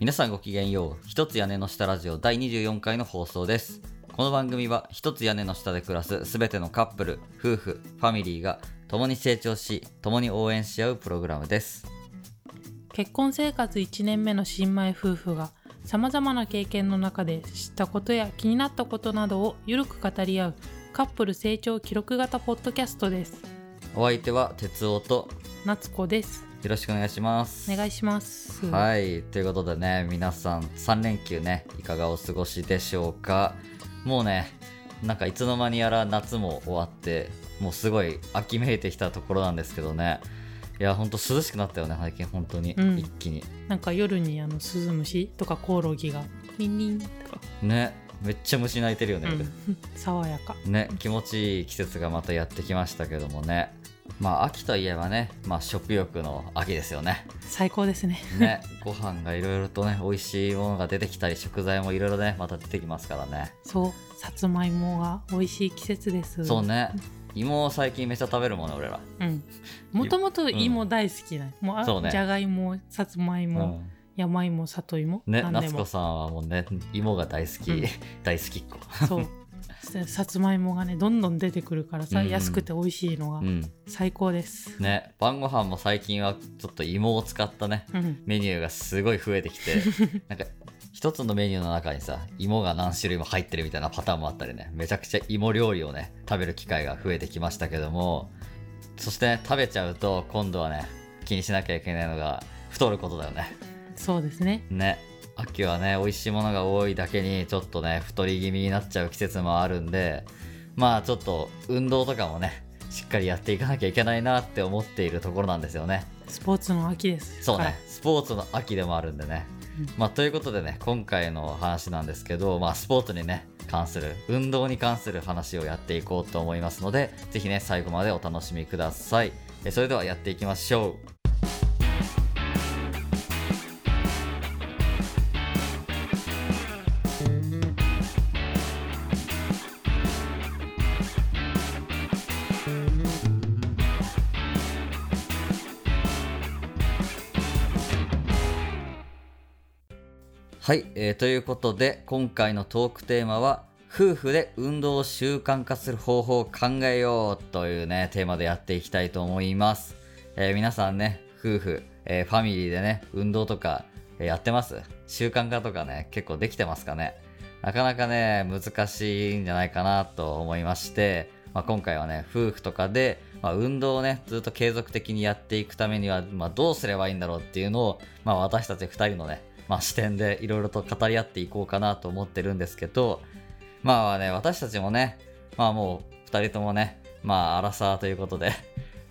皆さんごきげんよう。一つ屋根の下ラジオ第24回の放送です。この番組は一つ屋根の下で暮らすすべてのカップル夫婦ファミリーが共に成長し共に応援し合うプログラムです。結婚生活1年目の新米夫婦がさまざまな経験の中で知ったことや気になったことなどをゆるく語り合うカップル成長記録型ポッドキャストです。お相手は哲夫と夏子です。よろしくお願いします。お願いしますはいということでね皆さん3連休ねいかがお過ごしでしょうか？もうねなんかいつの間にやら夏も終わってもうすごい秋めいてきたところなんですけどね。いやほんと涼しくなったよね最近本当に、うん。一気に。なんか夜にあのスズムシとかコオロギがリンリンとか、ねめっちゃ虫鳴いてるよね、うん、爽やか。ね気持ちいい季節がまたやってきましたけどもねまあ秋といえばね、まあ、食欲の秋ですよね。最高ですね。ねご飯がいろいろとね美味しいものが出てきたり食材もいろいろねまた出てきますからね。そうさつまいもが美味しい季節です。そうね。芋を最近めっちゃ食べるもんね俺ら、うん。もともと芋。大好きな、もうあそうね。じゃがいもさつまいうも、ん、山芋里芋ね夏子さんはもうね芋が大好き、うん。大好きっ子。そう。で さつまいもがねどんどん出てくるからさ、うん。うん安くて美味しいのがうん。最高です、ね晩ご飯も最近はちょっと芋を使ったねうん、メニューがすごい増えてきて なんか一つのメニューの中にさ芋が何種類も入ってるみたいなパターンもあったりねめちゃくちゃ芋料理をね食べる機会が増えてきましたけどもそして、ね、食べちゃうと今度はね気にしなきゃいけないのが太ることだよね。そうですね。ね秋はね美味しいものが多いだけにちょっとね太り気味になっちゃう季節もあるんでまあちょっと運動とかもねしっかりやっていかなきゃいけないなって思っているところなんですよね。スポーツの秋です。そうねスポーツの秋でもあるんでね、うん。まあということでね今回の話なんですけどまあスポーツにね関する運動に関する話をやっていこうと思いますのでぜひね最後までお楽しみください。えそれではやっていきましょうはい、えーということで今回のトークテーマは夫婦で運動を習慣化する方法を考えようというねテーマでやっていきたいと思います、えー皆さんね夫婦、えーファミリーでね運動とか、やってます？習慣化とかね結構できてますかね？なかなかね難しいんじゃないかなと思いまして、まあ、今回はね夫婦とかで、まあ、運動をねずっと継続的にやっていくためには、まあ、どうすればいいんだろうっていうのを、まあ、私たち2人のねまあ、視点でいろいろと語り合っていこうかなと思ってるんですけど、まあね、私たちもね、まあもう2人ともね、まあ、アラサーということで、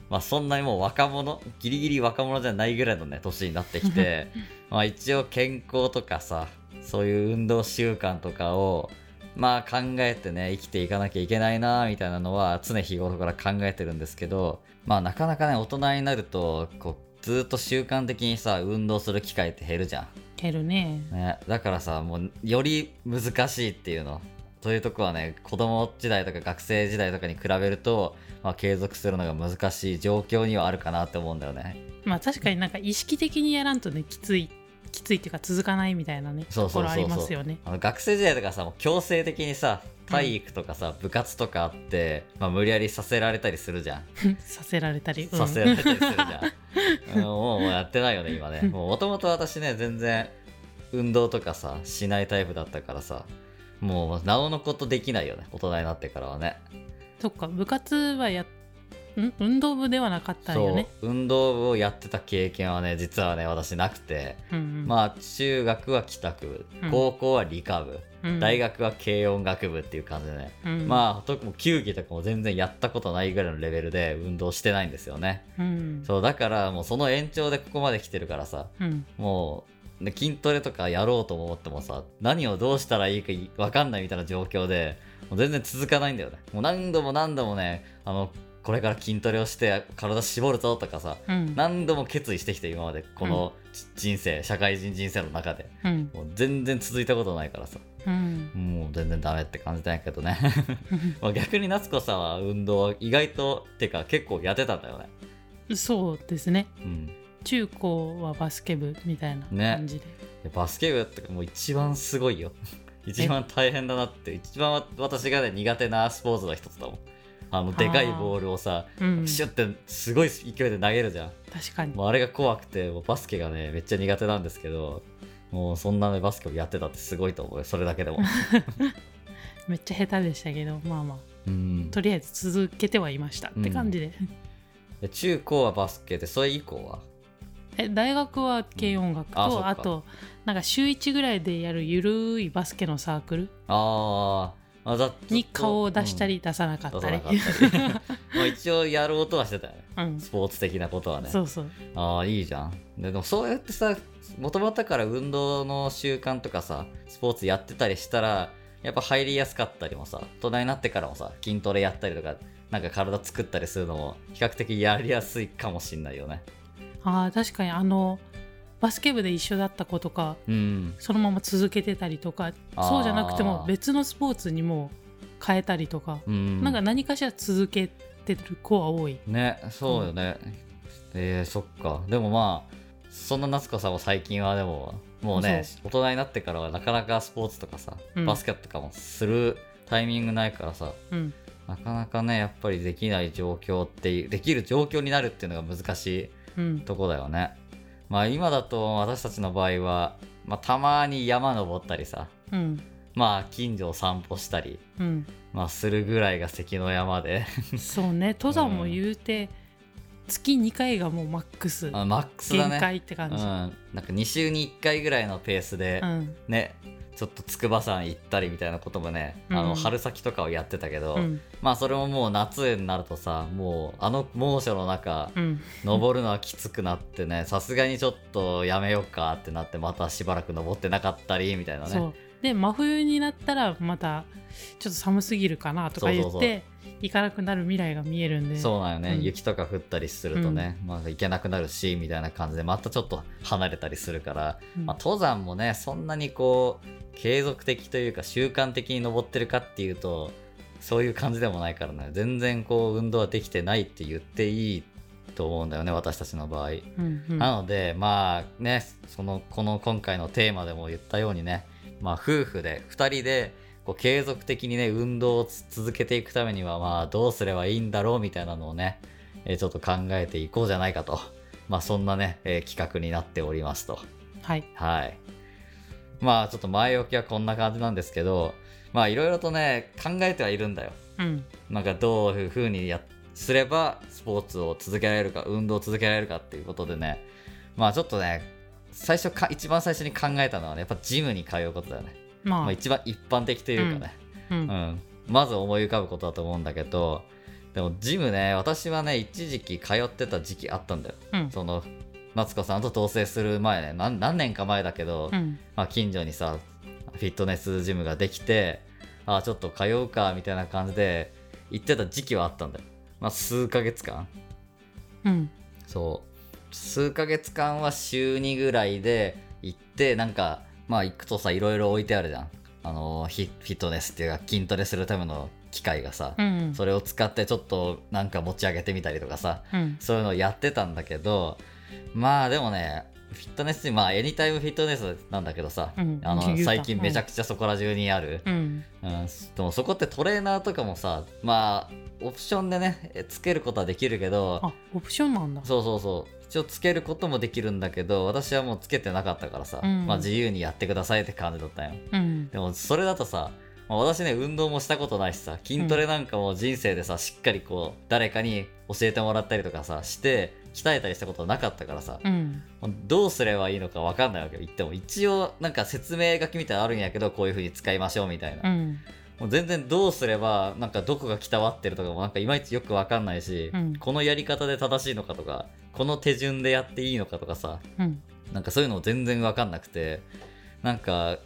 まあそんなにもう若者、ギリギリ若者じゃないぐらいのね、年になってきて、まあ一応健康とかさ、そういう運動習慣とかを、まあ考えてね、生きていかなきゃいけないな、みたいなのは常日頃から考えてるんですけど、まあなかなかね、大人になると、こう、ずっと習慣的にさ、運動する機会って減るじゃん。減るね。ね、だからさもうより難しいっていうの。そういうとこはね子供時代とか学生時代とかに比べると、まあ、継続するのが難しい状況にはあるかなって思うんだよね。まあ確かになんか意識的にやらんとねきついきついっていうか続かないみたいなねところありますよね。あの学生時代とかさ強制的にさ体育とかさ、部活とかあって、まあ、無理やりさせられたりするじゃん、させられたり、うん。させられたりするじゃん、うんもうもうやってないよね今ね。もともと私ね全然運動とかさしないタイプだったからさもうなおのことできないよね大人になってからはね。そっか部活はやん運動部ではなかったんよね。運動部をやってた経験はね実はね私なくて、うんうん。まあ中学は帰宅。部うん。高校は理科部、うん。大学は軽音楽部っていう感じでね、うん。まあとも球技とかも全然やったことないぐらいのレベルで運動してないんですよね。うん。そうだからもうその延長でここまで来てるからさうん。もう、ね、筋トレとかやろうと思ってもさ何をどうしたらいいかい分かんないみたいな状況でもう全然続かないんだよね。もう何度も何度もねあのこれから筋トレをして体絞るぞとかさうん。何度も決意してきて今までこのち人生社会人人生の中で。うん。もう全然続いたことないからさ。うん。もう全然ダメって感じだけどね。まあ逆に夏子さんは運動は意外とってか結構やってたんだよね。そうですね。うん。中高はバスケ部みたいな感じで、でバスケ部ってもう一番すごいよ。一番大変だなって一番私がね苦手なスポーツの一つだもんあのでかいボールをさうん、シュッてすごい勢いで投げるじゃん。確かに。もうあれが怖くてもうバスケがねめっちゃ苦手なんですけどもうそんなねバスケをやってたってすごいと思うよ。それだけでも。めっちゃ下手でしたけどまあまあ。うん。とりあえず続けてはいました。って感じで、で中高はバスケでそれ以降は？え大学は軽音楽と、あそっか。あとなんか週1ぐらいでやるゆるいバスケのサークル。あー。あだに顔を出したり、り。出さなかうんったり、まあ一応やろうとはしてたよ。ねうん。スポーツ的なことはね。そうそう。ああいいじゃん。ででもそうやってさもともとから運動の習慣とかさスポーツやってたりしたらやっぱ入りやすかったりもさ大人になってからもさ筋トレやったりとかなんか体作ったりするのも比較的やりやすいかもしんないよね。あー確かにあのバスケ部で一緒だった子とかうん。そのまま続けてたりとかそうじゃなくても別のスポーツにも変えたりとか、うん。なんか何かしら続けてる子は多い。ねそうよね、えー、そっか。でもまあそんな夏子さんも最近はでももうね大人になってからはなかなかスポーツとかさ、うん。バスケとかもするタイミングないからさうん。なかなかねやっぱりできない状況っていうできる状況になるっていうのが難しいうん。とこだよねまあ今だと私たちの場合は、まあ、たまに山登ったりさうん。まあ近所を散歩したり、うん。まあ、するぐらいが関の山で。そうね。登山も言うて月2回がもうマックス。あマックスだ限ね界って感じ、うん、なんか2週に1回ぐらいのペースで、うん。ねちょっと筑波山行ったりみたいなこともね、あうん。の春先とかをやってたけど、うん。まあそれももう夏になるとさもうあの猛暑の中うん。登るのはきつくなってねさすがにちょっとやめようかってなってまたしばらく登ってなかったりみたいなね。で真冬になったらまたちょっと寒すぎるかなとか言ってそうそう行かなくなる未来が見えるんで。そうなんよね、うん。雪とか降ったりするとね、まあ行けなくなるしみたいな感じでまたちょっと離れたりするから、うん。まあ、登山もねそんなにこう継続的というか習慣的に登ってるかっていうとそういう感じでもないからね。全然こう運動はできてないって言っていいと思うんだよね私たちの場合。うんうん。なのでまあねそのこの今回のテーマでも言ったようにね、まあ、夫婦で2人でこう継続的にね運動をつ続けていくためにはまあどうすればいいんだろうみたいなのをね、えーちょっと考えていこうじゃないかと、まあ、そんなね、えー企画になっておりますと。はいはい。まあちょっと前置きはこんな感じなんですけどまあいろいろとね考えてはいるんだよ。うんなんかどういう風にやすればスポーツを続けられるか運動を続けられるかっていうことでねまあちょっとね最初か一番最初に考えたのはねやっぱジムに通うことだよね、まあ、まあ、一番一般的というかね、ううん。ん。まず思い浮かぶことだと思うんだけどでもジムね私はね一時期通ってた時期あったんだよ。うん。その夏子さんと同棲する前ね何何年か前だけど、うん。まあ、近所にさフィットネスジムができてあちょっと通うかみたいな感じで行ってた時期はあったんだよ、まあ、数ヶ月間。うん。そう。数ヶ月間は週2ぐらいで行ってなんかまあ行くとさいろいろ置いてあるじゃん。あのヒフィットネスっていうか筋トレするための機械がさ、うんそれを使ってちょっとなんか持ち上げてみたりとかさうん。そういうのをやってたんだけどまあでもねフィットネスまあエニタイムフィットネスなんだけどさ、うん。あの最近めちゃくちゃそこら中にある、うん。うん、でもそこってトレーナーとかもさまあオプションでねえつけることはできるけどあオプションなんだ。そうそうそう一応つけることもできるんだけど私はもうつけてなかったからさ、うん。まあ自由にやってくださいって感じだったよ。うん。でもそれだとさ、まあ私ね運動もしたことないしさ筋トレなんかも人生でさしっかりこう誰かに教えてもらったりとかさして鍛えたりしたことなかったからさ、うん。どうすればいいのか分かんないわけよ言っても。一応なんか説明書きみたいなのあるんやけどこういう風に使いましょうみたいな、うんもう全然どうすればなんかどこがきたわってるとかもなんかいまいちよく分かんないし、うん。このやり方で正しいのかとかこの手順でやっていいのかとかさうん。なんかそういうのも全然分かんなくてなんか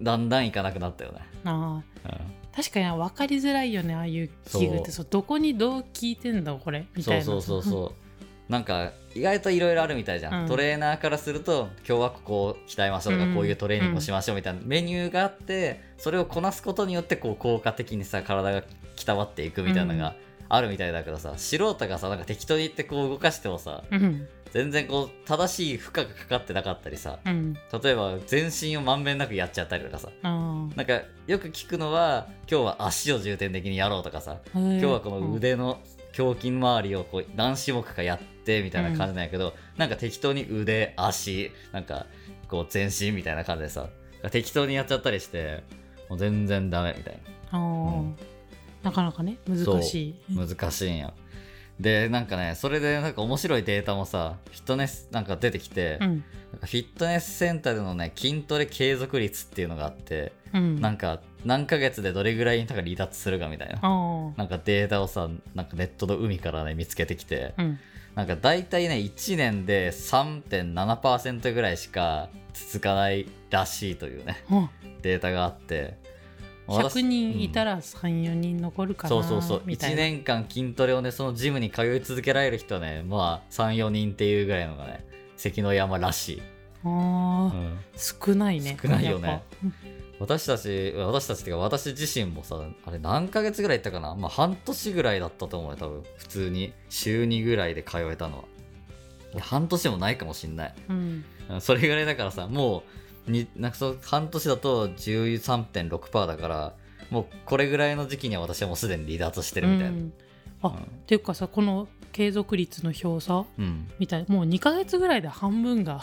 だんだんいかなくなったよね、あうー確かに分かりづらいよねああいう器具って。そう。どこにどう聞いてんだこれみん、たいな。そうそうそうそうなんか意外といろいろあるみたいじゃん、うん。トレーナーからすると今日はここを鍛えましょうとか、うん。こういうトレーニングをしましょうみたいなメニューがあってそれをこなすことによってこう効果的にさ体が鍛わっていくみたいなのがあるみたいだけどさ素人がさなんか適当に言ってこう動かしてもさうん。全然こう正しい負荷がかかってなかったりさうん。例えば全身をまんべんなくやっちゃったりとかさあなんかよく聞くのは今日は足を重点的にやろうとかさ今日はこの腕の胸筋周りをこう何種目かやってみたいな感じなんやけど、なんか適当に腕足なんかこう全身みたいな感じでさ適当にやっちゃったりしてもう全然ダメみたいあー。うん。なかなかね難しい。な難しいんよ。でなんかねそれでなんか面白いデータもさフィットネスなんか出てきて、うん。なんかフィットネスセンターでのね筋トレ継続率っていうのがあって、うん。なんか何ヶ月でどれぐらいなんか離脱するかみたいな。あなんかデータをさなんかネットの海からね見つけてきて、あうんなんか大体ね1年で3.7%ぐらいしか続かないらしいというねあデータがあって。100人いたら、ら34人残るかなそうそうそう。1みたいな。年間筋トレをねそのジムに通い続けられる人はねまあ34人っていうぐらいのがね関の山らしい、あうーん。少ないね少ないよね私たち私たちっていうか私自身もさあれ何ヶ月ぐらい行ったかな？まあ半年ぐらいだったと思うよ多分。普通に。週2ぐらいで通えたのは。半年もないかもしんない。ぱうん。うんそれぐらいだからさもうになんかそう半年だと13.6%だからもうこれぐらいの時期には私はもうすでに離脱してるみたいな。うん。あっていうかさこの継続率の表さうん、みたいもう2ヶ月ぐらいで半分が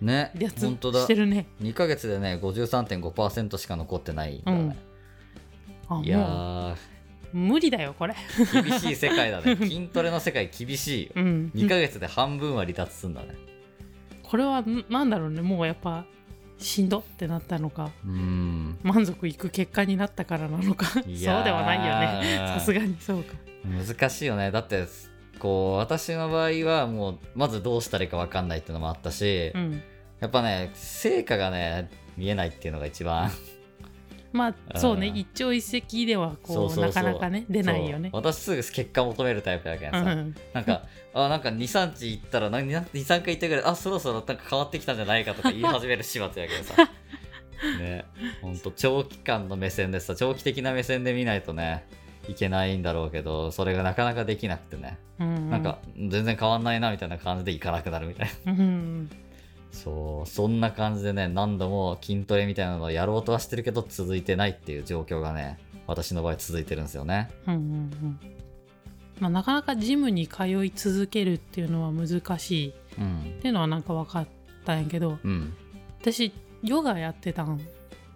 ね本当だ。してるね。2ヶ月でね53.5%しか残ってないんだね、あいや無理だよこれ。ー厳しい世界だね。筋トレの世界厳しいよ。うん。2ヶ月で半分は離脱すんだね。これはんなんだろうね。もうやっぱしんどってなったのか。満足いく結果になったからなのか。そうではないよね。さすがにそうか。難しいよね。だってこう私の場合はもうまずどうしたらいいか分かんないっていうのもあったし、うんやっぱね成果がね見えないっていうのが一番。まあそうね。一朝一夕ではこうなかなかね出ないよね。私すぐ結果求めるタイプだけどさ、うんなんか あなんか23日行ったら23回行ったぐらいあそろそろなんか変わってきたんじゃないかとか言い始める始末やけどさ。ね。ほんと長期間の目線でさ長期的な目線で見ないとねいけないんだろうけどそれがなかなかできなくてね、うんなんか全然変わんないなみたいな感じで行かなくなるみたいな。うんそうそんな感じでね何度も筋トレみたいなのをやろうとはしてるけど続いてないっていう状況がね私の場合続いてるんですよね。うんうんうん。まあなかなかジムに通い続けるっていうのは難しい。うんっていうのはなんか分かったんやけどうん。私ヨガやってたん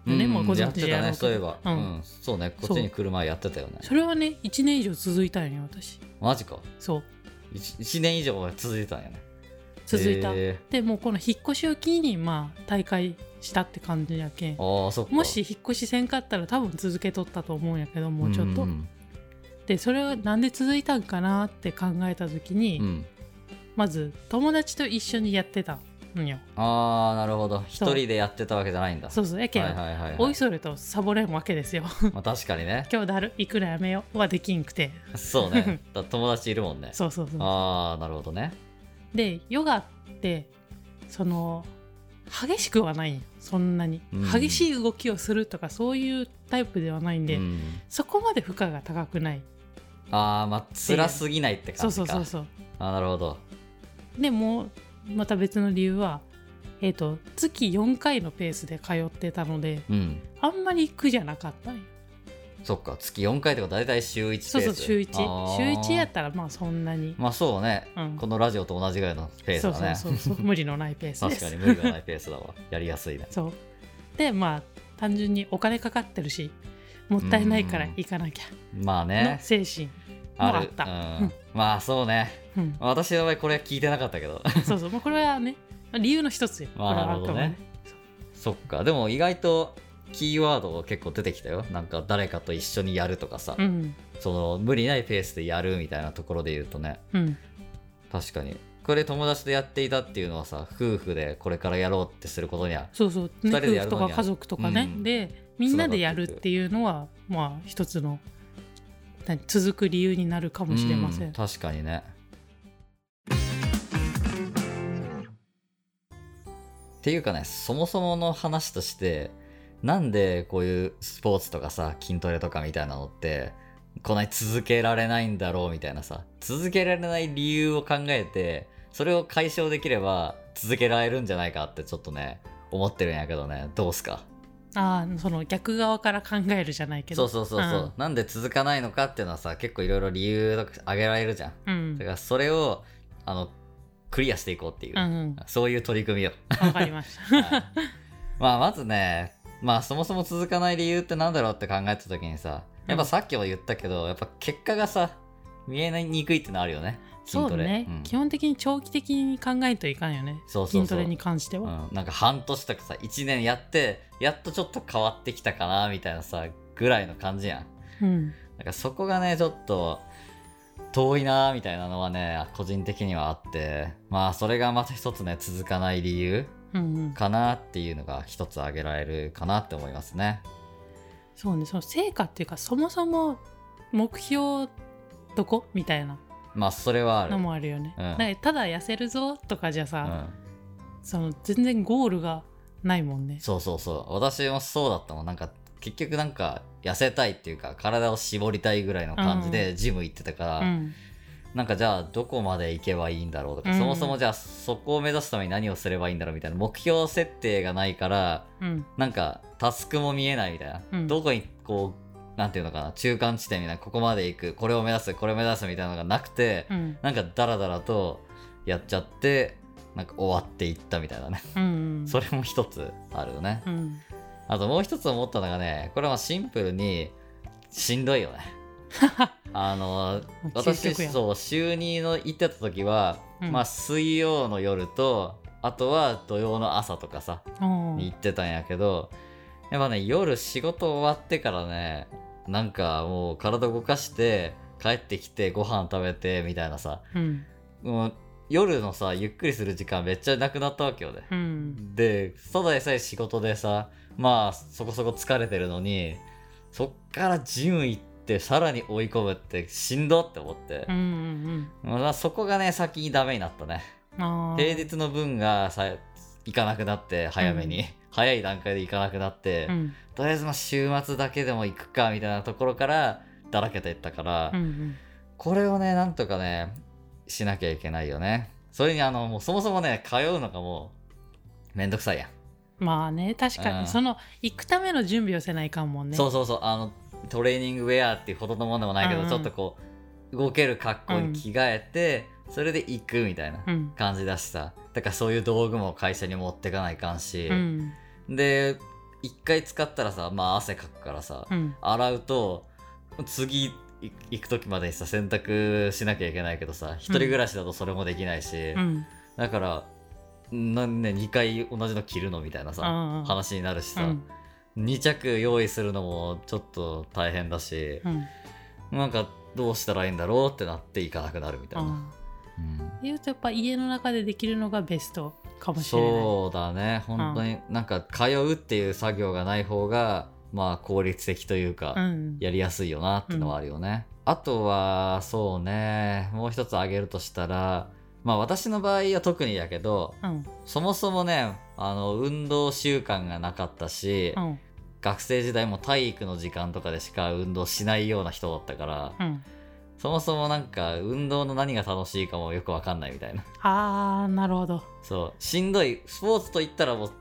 うんねもうご存知やろうけどねそういえば、ううん。んそうねこっちに来る前やってたよね。それはね1年以上続いたんよ私。マジか。そう。1, 年以上は続いてたんやね続いた、へでもうこの引っ越しを機にまあ大会したって感じやけん。もし引っ越しせんかったら多分続けとったと思うんやけどもうちょっと、んんでそれはなんで続いたんかなって考えた時に、うん。まず友達と一緒にやってたんよ。ああなるほど。一人でやってたわけじゃないんだ。そうそう。やけん、はいはいはい、はい。おいそれとサボれんわけですよ。まあ、確かにね。今日だるいくらやめようはできんくて。そうね。だ友達いるもんね。そうそうそう。ああなるほどねでヨガってその激しくはない。そんなに、うん。激しい動きをするとかそういうタイプではないんで、うん、そこまで負荷が高くない。ああまあ辛すぎないって感じか。そうそうそうあーなるほど。でもまた別の理由はえっ、と月4回のペースで通ってたのでうん。あんまり苦じゃなかったんよそっか月4回とか大体週1ペース。そうそう週1あー。週1やったらまあそんなに、まあそうね、うん。このラジオと同じぐらいのペースだね。そうそうそう無理のないペースです確かに無理がないペースだわ。やりやすいね。そう。でまあ単純にお金かかってるしもったいないから行かなきゃ。のまあね。精神もあった。うん、まあそうね。うん、私の場合これは聞いてなかったけど。そうそう、まあ、これはね理由の一つよ。まあなるほどね。そっか。でも意外とキーワード結構出てきたよ。なんか誰かと一緒にやるとかさ、うん、その無理ないペースでやるみたいなところで言うとね。うん、確かに。これ友達とやっていたっていうのはさ夫婦でこれからやろうってすることには。そうそう、ね、二人で夫やるとか家族とかね、うん。でみんなでやるっていうのはまあ一つの何続く理由になるかもしれません。う確かにね。っていうかねそもそもの話としてなんでこういうスポーツとかさ筋トレとかみたいなのってこんなに続けられないんだろうみたいなさ続けられない理由を考えてそれを解消できれば続けられるんじゃないかってちょっとね思ってるんやけどね。どうすか？ああその逆側から考えるじゃないけど。そうそうそうそう、なんで続かないのかっていうのはさ結構いろいろ理由とか挙げられるじゃんうん。うん。だからそれをあのクリアしていこうっていう、うんうん。そういう取り組みを。わかりました。はい。まあまずねまあそもそも続かない理由ってなんだろうって考えた時にさやっぱさっきも言ったけど、やっぱ結果がさ見えにくいってのあるよね筋トレ。そうね、ん。基本的に長期的に考えんといかんよねそうそうそう。筋トレに関しては、うん、なんか半年とかさ1年やってやっとちょっと変わってきたかなみたいなさぐらいの感じやん。うん。なんかそこがねちょっと遠いなみたいなのはね個人的にはあって。まあそれがまた一つね続かない理由かなっていうのが一つ挙げられるかなって思いますね。そうね。その成果っていうかそもそも目標どこ？みたいな。まあそれはある。のもあるよね、うん。なんかただ痩せるぞとかじゃさ、うん、その全然ゴールがないもんね。そうそうそう。私もそうだったもん。なんか結局なんか痩せたいっていうか体を絞りたいぐらいの感じでジム行ってたから、うんなんかじゃあどこまで行けばいいんだろうとか、うん。そもそもじゃあそこを目指すために何をすればいいんだろうみたいな目標設定がないからうん。なんかタスクも見えないみたいな、うん。どこにこうなんていうのかな中間地点みたいなここまで行くこれを目指すこれを目指すみたいなのがなくて、うん。なんかダラダラとやっちゃってなんか終わっていったみたいなね、うんうん。それも一つあるよね、うん。あともう一つ思ったのがねこれはシンプルにしんどいよね あの私そう週2の行ってた時は、うん。まあ水曜の夜とあとは土曜の朝とかさ行ってたんやけどやっぱね夜仕事終わってからねなんかもう体動かして帰ってきてご飯食べてみたいなさうん。もう夜のさゆっくりする時間めっちゃなくなったわけよね。うん。でただでさえ仕事でさまあそこそこ疲れてるのにそっからジム行ってさらに追い込むってしんどって思って。う、んうんまあ、そこがね先にダメになったね。平日の分がさ行かなくなって早めに、う早い段階で行かなくなって、うん。とりあえずまあ週末だけでも行くかみたいなところからだらけていったから、うんうん。これをねなんとかねしなきゃいけないよね。それにあのもうそもそもね通うのがもうめんどくさいやん。まあね確かうん。にその行くための準備をせないかんもんね。そうそうそう。あのトレーニングウェアっていうほどのものでもないけど、うんうん。ちょっとこう動ける格好に着替えて、それで行くみたいなうん。感じだしさだからそういう道具も会社に持ってかないかんし。う、ん。で一回使ったらさまあ汗かくからさ、うん。洗うと次い行く時までにさ洗濯しなきゃいけないけどさ一人暮らしだとそれもできないし、うん。だからなんね2回同じの着るのみたいなさ、うんうん。話になるしさ、うん2着用意するのもちょっと大変だし、うん。なんかどうしたらいいんだろうってなっていかなくなるみたいな、あうん。ー言うとやっぱ家の中でできるのがベストかもしれない。そうだね。本当になんか通うっていう作業がない方がまあ効率的というか、うん。やりやすいよなってのはあるよね、あとはそうね。もう一つ挙げるとしたらまあ私の場合は特にやけどうん。そもそもねあの運動習慣がなかったし、うん学生時代も体育の時間とかでしか運動しないような人だったから、うん。そもそもなんか運動の何が楽しいかもよくわかんないみたいな。あーなるほど。そう。しんどい。スポーツと言ったらもう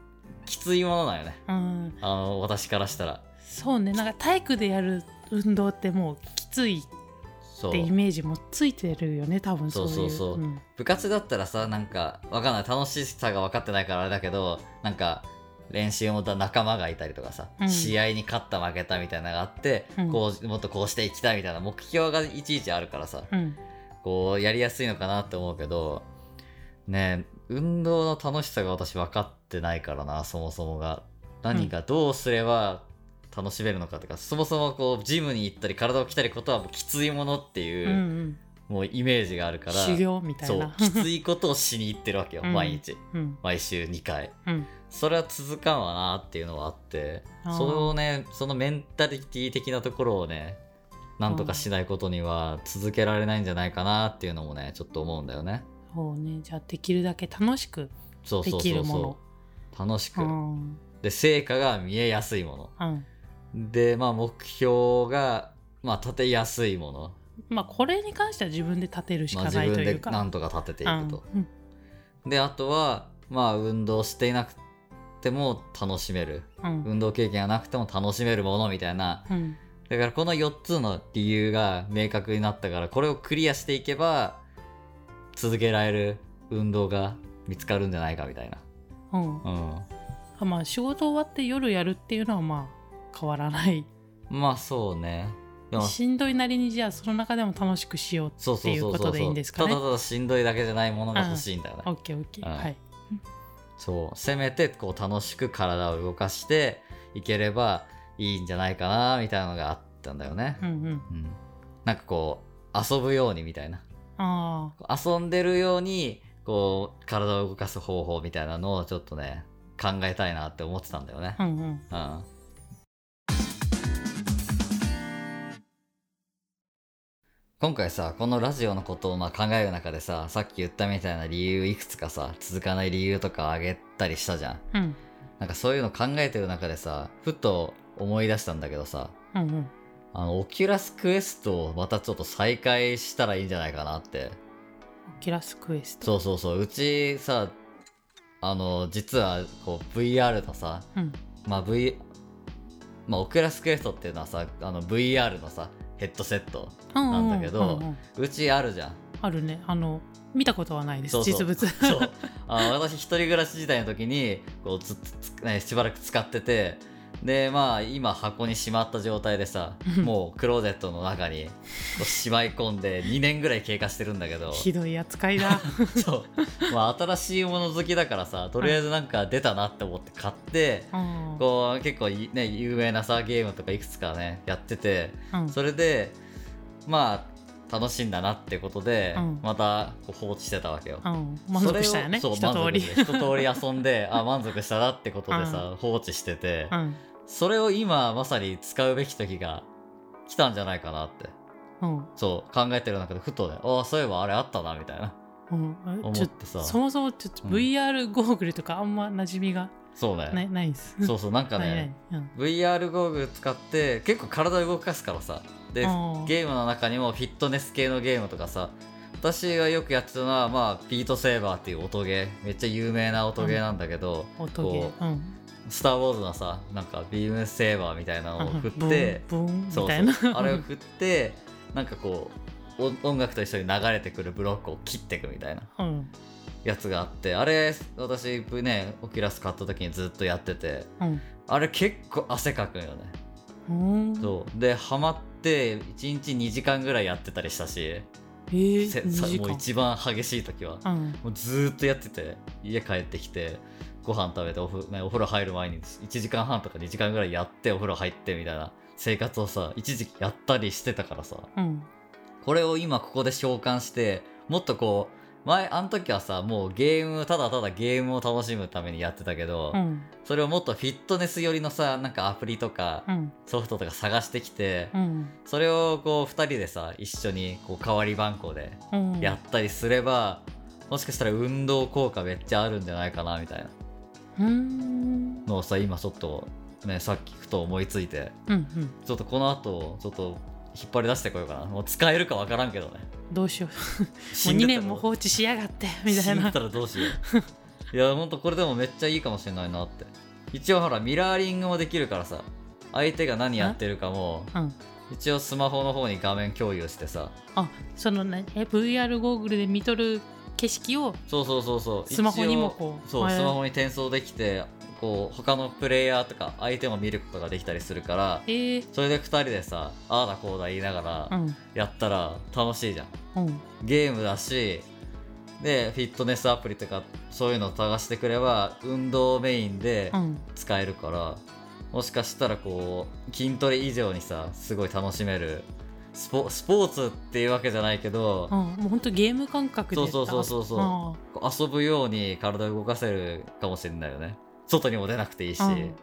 きついものなんよね。うん。あの私からしたら。そうね。なんか体育でやる運動ってもうきついってイメージもついてるよね。多分そういう。そうそうそう。うん。部活だったらさなんかわかんない。楽しさが分かってないからあれだけどなんか練習も仲間がいたりとかさ、うん。試合に勝った負けたみたいなのがあって、うん。こうもっとこうしていきたいみたいな目標がいちいちあるからさ、うん。こうやりやすいのかなって思うけどね運動の楽しさが私分かってないからなそもそもが。何がどうすれば楽しめるのかとか、そもそもこうジムに行ったり体を鍛えることはもうきついものっていうう、んうん。もうイメージがあるから修行みたいな。そうきついことをしに行ってるわけよ、うん。毎日。うん。毎週2回。うんそれは続かんわなっていうのはあってそのねそのメンタリティ的なところをねなんとかしないことには続けられないんじゃないかなっていうのもねちょっと思うんだよね。そうね。じゃあできるだけ楽しくできそうそるもの。う楽しく、うん。で成果が見えやすいもうん。のでまあ目標がまあ立てやすいもの、まあこれに関しては自分で立てるしまあ、か自分でないというか、なんとか立てていくと、うん。であとはまあ運動していなくても楽しめる。うん。運動経験がなくても楽しめるものみたいな。うん。だからこの4つの理由が明確になったからこれをクリアしていけば続けられる運動が見つかるんじゃないかみたいな。うん。うん。あまあ仕事終わって夜やるっていうのはまあ変わらない。まあそうね。しんどいなりにじゃあその中でも楽しくしようっていうことでいいんですかねただただしんどいだけじゃないものが欲しいんだよね、オッケーオッケーうんはいそうせめてこう楽しく体を動かしていければいいんじゃないかなみたいなのがあったんだよね。うんうん。うん、なんかこう遊ぶようにみたいな。あ遊んでるようにこう体を動かす方法みたいなのをちょっとね考えたいなって思ってたんだよね。あうんうん。うん今回さこのラジオのことをまあ考える中でささっき言ったみたいな理由いくつかさ続かない理由とかあげたりしたじゃん。うん。なんかそういうの考えてる中でさふと思い出したんだけどさうんうん。あのオキュラスクエストをまたちょっと再開したらいいんじゃないかなって。オキュラスクエスト。そうそうそう。うちさあの実はこう VR のさうん。まあ V まあオキュラスクエストっていうのはさあの VR のさヘッドセットうんなんだけどうちあるじゃん。あるね。あの見たことはないです。実物。そう。あの私一人暮らし時代の時にこうずっとつ、ね、しばらく使っててでまあ今箱にしまった状態でさうん。もうクローゼットの中にしまい込んで2年ぐらい経過してるんだけど。ひどい扱いだ。そう、まあ、新しいもの好きだからさとりあえずなんか出たなって思って買って、うん。こう結構いね有名なさゲームとかいくつかねやっててうん。それでまあ楽しいんだなってことで、うん。また放置してたわけよ。うん。満足したよねそう一通り。一通り 遊んであ満足したなってことでさ、放置してて、うん。それを今まさに使うべき時が来たんじゃないかなって。うん。そう考えてる中でふとねああそういえばあれあったなみたいな。うん。思ってさ。そもそもちょっとうん VR ゴーグルとかあんま馴染みがそうねないないす。そうそうなんかないない。ねうん、VR ゴーグル使って結構体動かすからさ。であー。ゲームの中にもフィットネス系のゲームとかさ。私がよくやってたのはまあピートセーバーっていう音ゲー。めっちゃ有名な音ゲーなんだけど、音ゲこーうん。スター・ウォーズのさなんかビームセーバーみたいなのを振ブってーンブーンそうみたいな。そうあれを振ってなんかこう音音楽と一緒に流れてくるブロックを切っていくみたいな。うんやつがあってあれ私ねオキュラス買った時にずっとやっててうん。あれ結構汗かくんよね。うん。そう。でハマって1日2時間ぐらいやってたりしたしえー、せ2時間。さもう一番激しい時は。うん。もうずーっとやってて家帰ってきてご飯食べておふ、ね、お風呂入る前に1時間半とか2時間ぐらいやってお風呂入ってみたいな生活をさ一時期やったりしてたからさ。うん。これを今ここで召喚してもっとこう前あの時はさもうゲームただただゲームを楽しむためにやってたけど、うん。それをもっとフィットネス寄りのさなんかアプリとかうん。ソフトとか探してきて、うん。それをこう2人でさ一緒にこう代わり番号でうん。やったりすれば、もしかしたら運動効果めっちゃあるんじゃないかなみたいな。うん。のをさ今ちょっとねさっきふと思いついてうんうん。ちょっとこの後ちょっと引っ張り出してこようかな。もう使えるかわからんけどねどうしよう。もう2死んでたら年も放置しやがってみたい死んでなたらどうしよう。いやほんとこれでもめっちゃいいかもしれないなって。一応ほらミラーリングもできるからさ。相手が何やってるかも。うん。一応スマホの方に画面共有してさ。あそのねえ VR ゴーグルで見とる景色をそうそうそうそう。スマホにもこうそうスマホに転送できてこう他のプレイヤーとか相手も見ることができたりするからえー、それで2人でさああだこうだ言いながらうん。やったら楽しいじゃん。うん。ゲームだしでフィットネスアプリとかそういうのを探してくれば運動メインでうん。使えるから、もしかしたらこう筋トレ以上にさすごい楽しめるスポスポーツっていうわけじゃないけどうん、もうほんとゲーム感覚でそうそうそうそうそう。う遊ぶように体を動かせるかもしれないよね外にも出なくていいし、うん。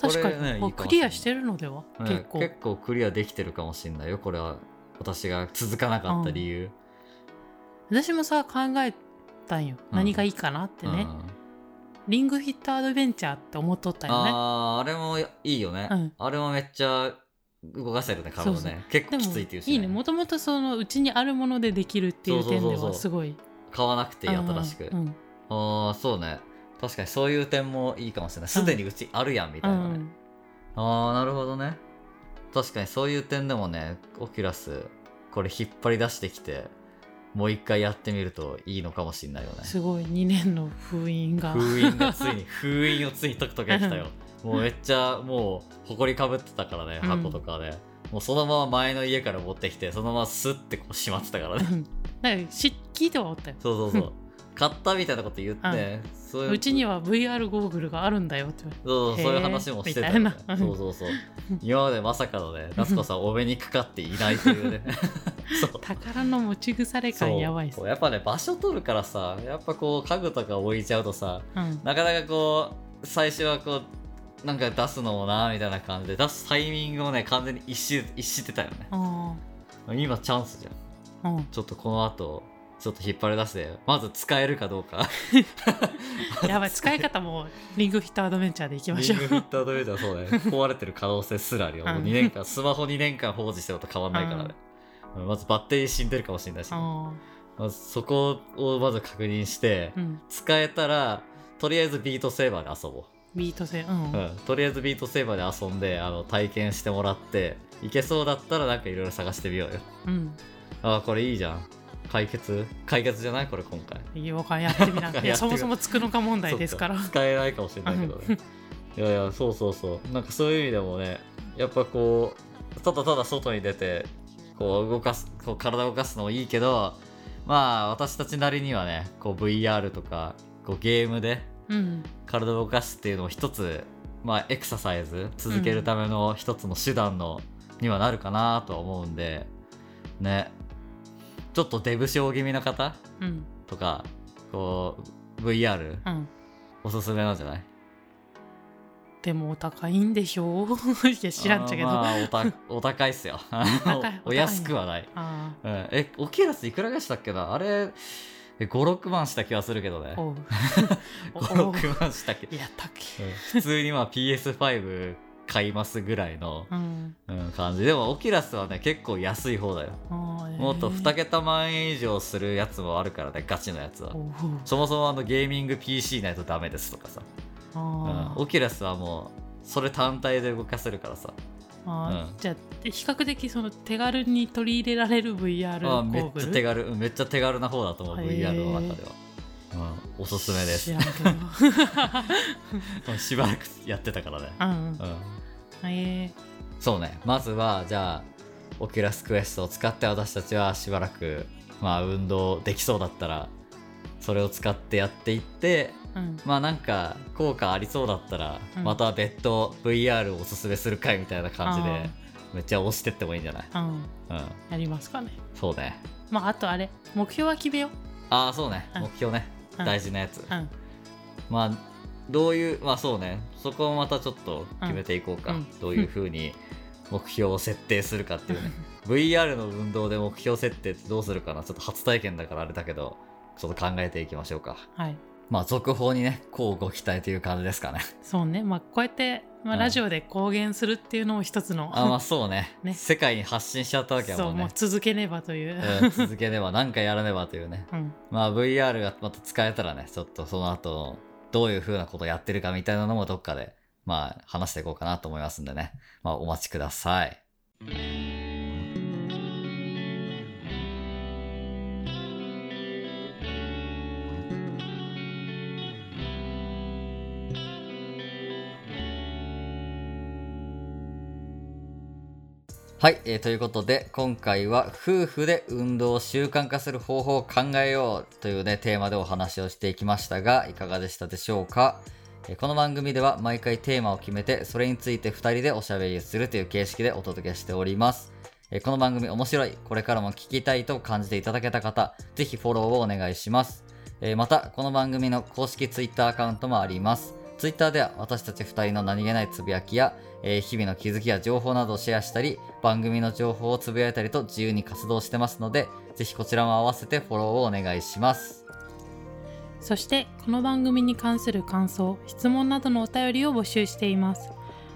確かに、ねいいかクリアしてるのでは、うん。結構。結構クリアできてるかもしれないよこれは。私が続かなかった理由、私もさ考えたんよ、うん。何がいいかなってね、うん。リングフィットアドベンチャーって思っとったよね。あーあれもいいよね、うん。あれもめっちゃ動かせるね体をね。そう結構きついっていうし、いいねもともとそのうちにあるものでできるっていう点ではすごい。買わなくていいうん新しく、うんああそうね確かにそういう点もいいかもしれない。すでにうちあるやんみたいなね、ああなるほどね。確かにそういう点でもねオキュラスこれ引っ張り出してきてもう一回やってみるといいのかもしれないよね。すごい。2年の封印が。封印が ついに封印をついに解く時が来たよ。もうめっちゃもう埃かぶってたからねうん。箱とかで、もうそのまま前の家から持ってきてそのままスッてこうしまってたからね。うん。なんかし聞いてはおったよ。そうそうそう買ったみたいなこと言って、そういう。うちには VR ゴーグルがあるんだよってそうそうそういう話もしてた。たそうそうそう。今までまさかのね夏子さんお目にかかっていないというね。そう。宝の持ち腐れ感やばいっす。やっぱね場所取るからさやっぱこう家具とか置いちゃうとさうん。なかなかこう最初はこうなんか出すのもなみたいな感じで出すタイミングをね完全に一し一してたよね。あ今チャンスじゃん。ーうん。ちょっとこの後ちょっと引っ張り出してまず使えるかどうか。やばい使い方もリングフィットアドベンチャーでいきましょう。リングフィットアドベンチャーそうだね。壊れてる可能性すらあるよ、もううん2年間スマホ2年間放置してると変わんないから。ね、まずバッテリー死んでるかもしれないし、あまずそこをまず確認して、ーうん。使えたらとりあえずビートセーバーで遊ぼう。ビート性うん、うん、とりあえずビートセーバーで遊んであの体験してもらっていけそうだったらなんかいろいろ探してみようよ。うん。ああこれいいじゃん解決？解決じゃない？これ今回。いいよかやってみな。やってそもそもつくのか問題ですから。使えないかもしれないけどね。いやいやそうそうそう。なんかそういう意味でもねやっぱこうただただ外に出てこう動かすこう体を動かすのもいいけどまあ私たちなりにはねこう VR とかこうゲームでうん。体を動かすっていうのも一つまあエクササイズ続けるための一つの手段の、にはなるかなとは思うんでねちょっとデブ症気味の方うん。とかこう VR うん。おすすめなんじゃない？でもお高いんでしょ？う いや知らんちゃけど。まあおた お高いっすよ。お お安くはない、あうん、えオキュラスいくらがしたっけな？あれ56万した気がするけどね。おう。おお56万したっけいや高いうん。普通にまあ PS5 買いますぐらいの、うん。うん、感じ。でもオキュラスはね結構安い方だよ。ももっと2桁万円以上するやつもあるからねガチのやつは。そもそもあのゲーミング PC ないとダメですとかさ、うん、オキュラスはもうそれ単体で動かせるからさ。うん。じゃあ比較的その手軽に取り入れられる VR ゴあめっちゃ手軽。うんめっちゃ手軽な方だと思う VR の中では、うん、おすすめです。しばらくやってたからね、うんうん、え。そうね。まずはじゃあオキュラスクエストを使って私たちはしばらくまあ運動できそうだったらそれを使ってやっていってーうん。まあなんか効果ありそうだったら、うん。また別途 VR をおすすめする回みたいな感じあでめっちゃ押してってもいいんじゃない？うん。うん。やりますかね。そうね。まああとあれ目標は決めよああそうね。うん。目標ね、うん大事なやつ、まあどういうまあそうね。そこをまたちょっと決めていこうか、うん。どういうふうに目標を設定するかっていうね。VR の運動で目標設定ってどうするかな。ちょっと初体験だからあれだけどちょっと考えていきましょうか。はい。まあ続報にねこうご期待という感じですかね。そうね。まあこうやって、まあ、うん。ラジオで公言するっていうのも一つのあまあそうね。ね。世界に発信しちゃったわけやそうもうもんね続けねばという、うん、続けねば何かやらねばというね。うん、まあ VR がまた使えたらねちょっとその後どういう風なことやってるかみたいなのもどっかでまあ話していこうかなと思いますんでね。まあお待ちくださいはい、えーということで今回は夫婦で運動を習慣化する方法を考えようというねテーマでお話をしていきましたがいかがでしたでしょうか、えーこの番組では毎回テーマを決めてそれについて2人でおしゃべりするという形式でお届けしております、えーこの番組面白いこれからも聞きたいと感じていただけた方ぜひフォローをお願いします、えまたこの番組の公式 Twitter アカウントもあります。ツイッターでは私たち2人の何気ないつぶやきや、えー日々の気づきや情報などをシェアしたり、番組の情報をつぶやいたりと自由に活動してますので、ぜひこちらも合わせてフォローをお願いします。そしてこの番組に関する感想質問などのお便りを募集しています。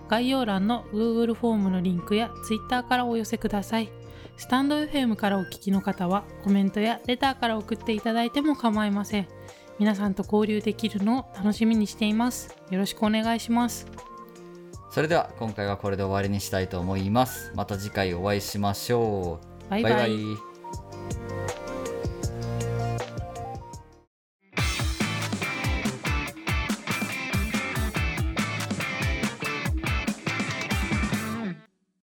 概要欄の Google フォームのリンクや Twitter からお寄せください。スタンド FM からお聞きの方はコメントやレターから送っていただいても構いません。皆さんと交流できるのを楽しみにしています。よろしくお願いします。それでは今回はこれで終わりにしたいと思います。また次回お会いしましょう。バイバイ。バイバイ